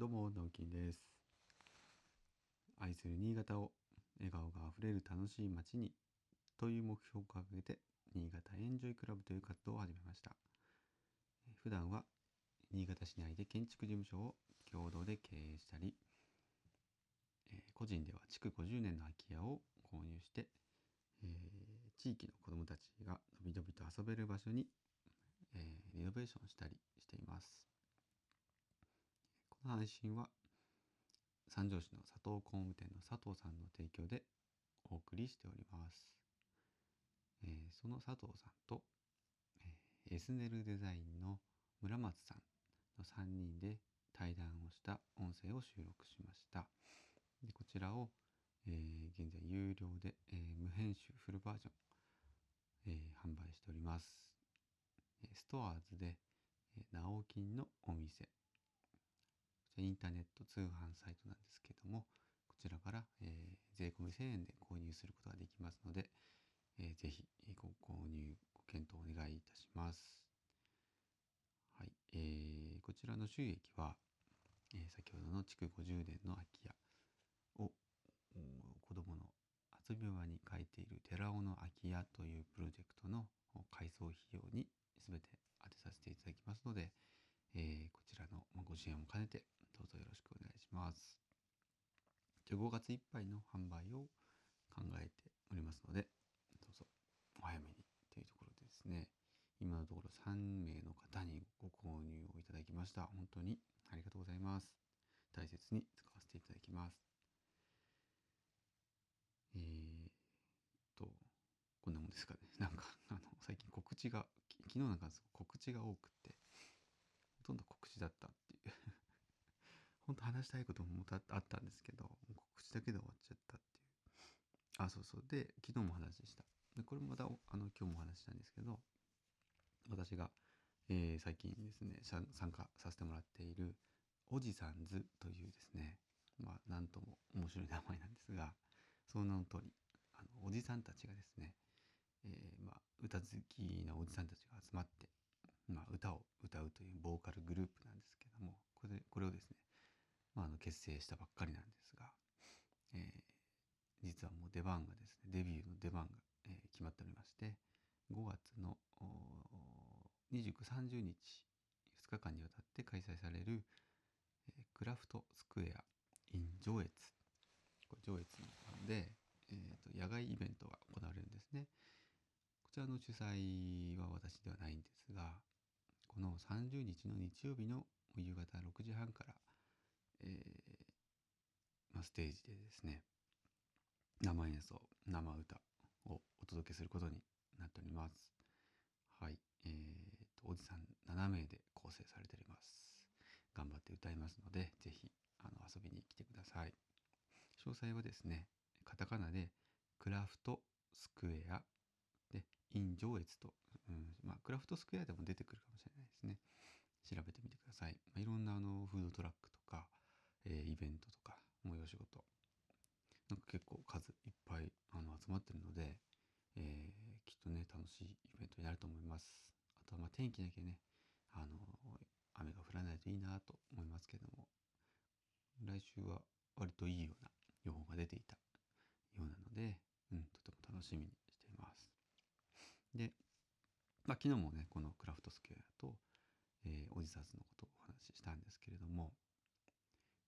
どうも直樹です。愛する新潟を笑顔があふれる楽しい街にという目標を掲げて新潟エンジョイクラブという活動を始めました。普段は新潟市内で建築事務所を共同で経営したりえ個人では築50年の空き家を購入して、えー、地域の子どもたちがのびのびと遊べる場所に、えー、リノベーションしたりしています。この配信は三条市の佐藤工務店の佐藤さんの提供でお送りしております、えー、その佐藤さんと、えー、エスネルデザインの村松さんの3人で対談をした音声を収録しました。でこちらを、えー、現在有料で、えー、無編集フルバージョン、えー、販売しております。ストアーズで、えー、ナオキンのお店。インターネット通販サイトなんですけども、こちらから、えー、税込み1000円で購入することができますので、えー、ぜひご購入、ご検討お願いいたします。はい。えー、こちらの収益は、えー、先ほどの築50年の空き家を子供の遊び場に書いている寺尾の空き家というプロジェクトの改装費用に全て当てさせていただきますので、えー、こちらのご支援も兼ねてどうぞよろしくお願いします。じゃ5月いっぱいの販売を考えておりますので、どうぞお早めにというところでですね、今のところ3名の方にご購入をいただきました。本当にありがとうございます。大切に使わせていただきます。えー、と、こんなもんですかね。なんか、あの、最近告知が、昨日なんか告知が多くって、ほとんど告知だった本当話したいこともあったんですけど、告知だけで終わっちゃったっていう。あ、そうそう。で、昨日も話した。で、これもまた、あの、今日も話したんですけど、私が、えー、最近ですね、参加させてもらっている、おじさんずというですね、まあ、なんとも面白い名前なんですが、その名の通り、あの、おじさんたちがですね、えー、まあ、歌好きなおじさんたちが集まって、まあ、歌を歌うというボーカルグループなんですけどもこれこれをですね、まあ、あの結成したばっかりなんですが、えー、実はもう出番がですねデビューの出番が、えー、決まっておりまして5月の2930日2日間にわたって開催される、えー、クラフトスクエア in 上越これ上越なんで、えーと野外イベントが行われるんですね。こちらの主催は私ではないんですがこの30日の日曜日の夕方6時半から、えーまあ、ステージでですね生演奏生歌をお届けすることになっておりますはいえーと、おじさん7名で構成されております頑張って歌いますので是非あの遊びに来てください詳細はですねカタカナでクラフトスクエアで、陰上越と、うん、まあ、クラフトスクエアでも出てくるかもしれないですね。調べてみてください。まあ、いろんなあのフードトラックと、え、イベントとか、催し事。なんか結構数いっぱいあの集まってるので、えー、きっとね、楽しいイベントになると思います。あとはまあ天気だけね、あの、雨が降らないといいなと思いますけども、来週は割といいような予報が出ていたようなので、うん、とても楽しみにしています。で、まあ、昨日もねこのクラフトスクエアと、えー、おじさんのことをお話ししたんですけれども、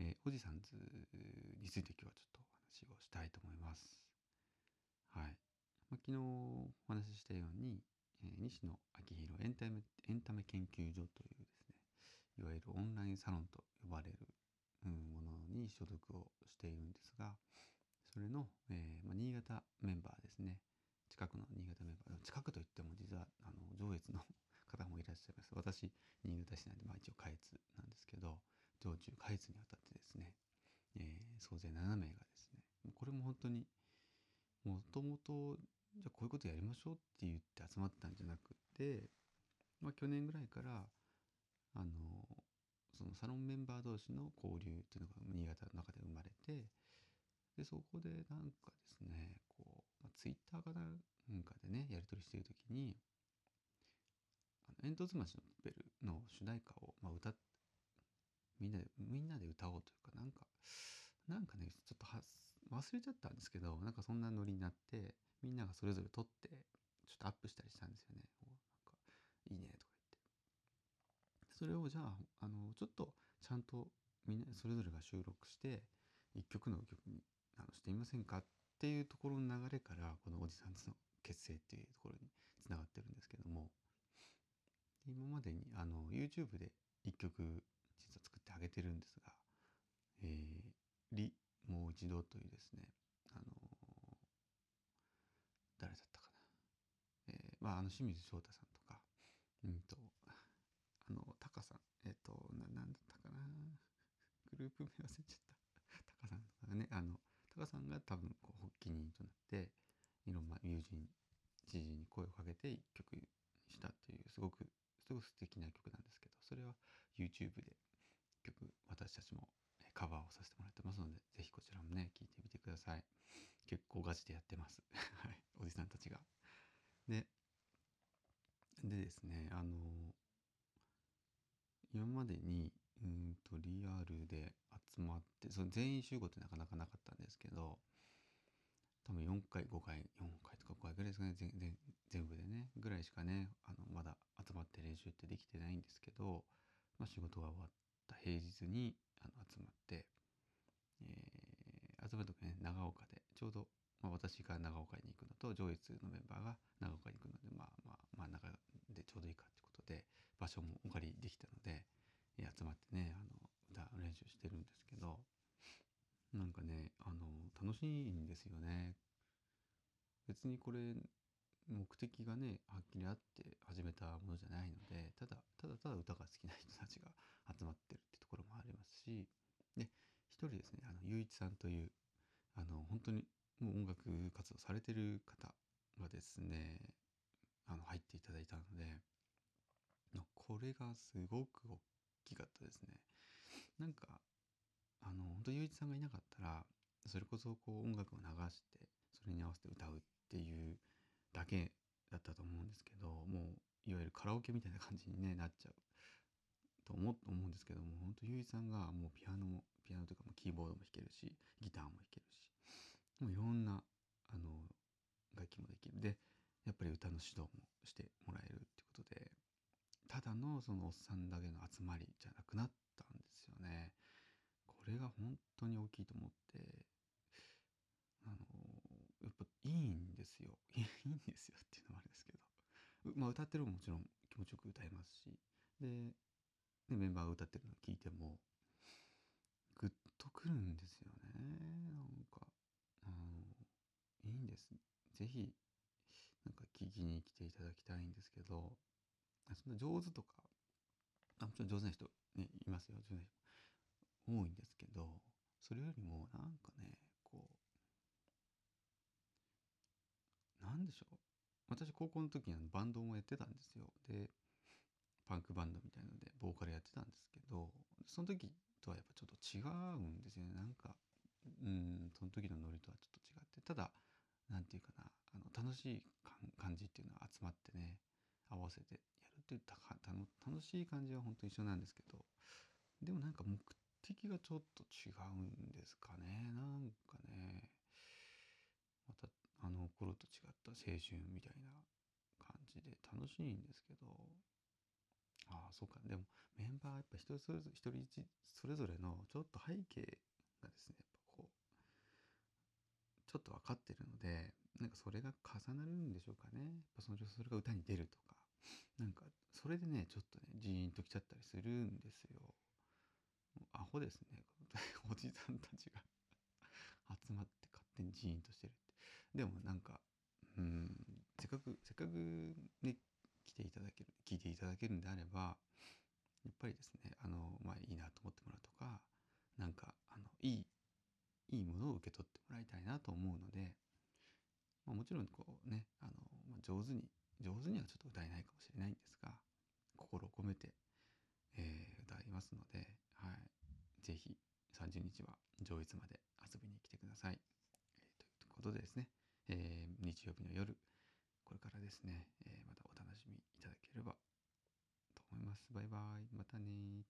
えー、おじさんズについて今日はちょっとお話をしたいと思います。はい。まあ、昨日お話ししたように、えー、西野昭弘エンタメエンタメ研究所というですねいわゆるオンラインサロンと呼ばれる、うん、ものに所属をしているんですがそれの、えーまあ、新潟メンバーですね近くの新潟メンバー近くといっても実はあの上越の方もいらっしゃいます私新潟市内でまあ一応下越なんですけど上中下越にあたってですね、えー、総勢7名がですねこれも本当にもともとじゃあこういうことやりましょうって言って集まったんじゃなくて、まあ、去年ぐらいからあのそのサロンメンバー同士の交流っていうのが新潟の中で生まれてでそこでなんかですねこう、まあ、ツイッターかなんかでねやり取りしている時にあの煙突町のベルの主題歌を、まあ、歌みんなでみんなで歌おうというかなんかなんかねちょっとは忘れちゃったんですけどなんかそんなノリになってみんながそれぞれ撮ってちょっとアップしたりしたんですよね。なんかいいねとか言ってそれをじゃああのちょっとちゃんとみんなそれぞれが収録して一曲の曲にあのしてみませんかっていうところの流れからこのおじさんの結成っていうところにつながってるんですけども今までにあの YouTube で一曲実は作ってあげてるんですが「えー、リもう一度」というですねあの誰だったかな、えー、まああの清水翔太さんとかうんとあのタカさんえっ、ー、とななんだったかな。グループ名忘れちゃった。タカさんとかねあのタカさんが多分こう発起人となっていろんな友人知人に声をかけて一曲したというすごくすごく素敵な曲なんですけどそれは YouTube で曲私たちもカバーをさせてもらってますのでぜひこちらもね聴いてみてください。結構ガチでやってます。はい。おじさんたちが。ででですねあの今までにうんとリアルで集まってその全員集合ってなかなかなかったんですけど多分4回5回4回とか5回ぐらいですかね全全部でねぐらいしかねあのまだ集まって練習ってできてないんですけど、まあ、仕事が終わった平日にあの集まって、えー、集まる時ね長岡でちょうど、まあ、私が長岡に行くのと上越のメンバーが長岡に行くのでまあまあまあ中でちょうどいいかってことで場所もお借りできたので集まってねあの歌練習してるんですけどなんかねあの楽しいんですよね。別にこれ目的がねはっきりあって始めたものじゃないのでただただただ歌が好きな人たちが集まってるってところもありますしで一人ですねあのゆういちさんというあの本当にもう音楽活動されてる方がですねあの入っていただいたのでこれがすごく大きかったですね。なんかあの本当ゆういちさんがいなかったらそれこそこう音楽を流してそれに合わせて歌うっていうだけだったと思うんですけどもういわゆるカラオケみたいな感じに、ね、なっちゃう。と思うんですけども本当ゆいさんがもうピアノもピアノというかもキーボードも弾けるしギターも弾けるしもういろんなあの楽器もできる。でやっぱり歌の指導もしてもらえるってことでただのそのおっさんだけの集まりじゃなくなったんですよね。これが本当に大きいと思ってあのやっぱいいんですよ。いいんですよっていうのもあれですけど。まあ歌ってるももちろん気持ちよく歌えますし。ででメンバーが歌ってるのを聞いてもグッとくるんですよね。なんかあのいいんです。是非なんか聞きに来ていただきたいんですけどそんな上手とかあもちろん上手な人ねいますよ。上手な人多いんですけどそれよりもなんかねこうなんでしょう。私高校の時にバンドもやってたんですよ。パンクバンドみたいのでボーカルやってたんですけどその時とはやっぱちょっと違うんですよね。なんかうんその時のノリとはちょっと違ってただ何て言うかなあの楽しい感じっていうのは集まってね合わせてやるっていう楽しい感じは本当一緒なんですけどでもなんか目的がちょっと違うんですかね。なんかねまたあの頃と違った青春みたいな感じで楽しいんですけどああそうか。でもメンバーやっぱ人それぞれ一人それぞれのちょっと背景がですねやっぱこうちょっと分かってるのでなんかそれが重なるんでしょうかね。やっぱそのそれが歌に出るとか。なんかそれでねちょっとねジーンときちゃったりするんですよ。アホですね。おじさんたちが。集まって勝手にジーンとしてるって。でもなんかうんせっかくせっかくね来ていただける聞いていただけるんであればやっぱりですねあのまあいいなと思ってもらうとかなんかあのいいいいものを受け取ってもらいたいなと思うので、まあ、もちろんこうねあの、まあ、上手に上手にはちょっと歌えないかもしれないんですが心を込めて、えー、歌いますので、はい、ぜひ30日は上越まで遊びに来てください。えー、ということでですね、えー、日曜日の夜これからですね、えー、またお楽しみいただければと思います。バイバイ。またね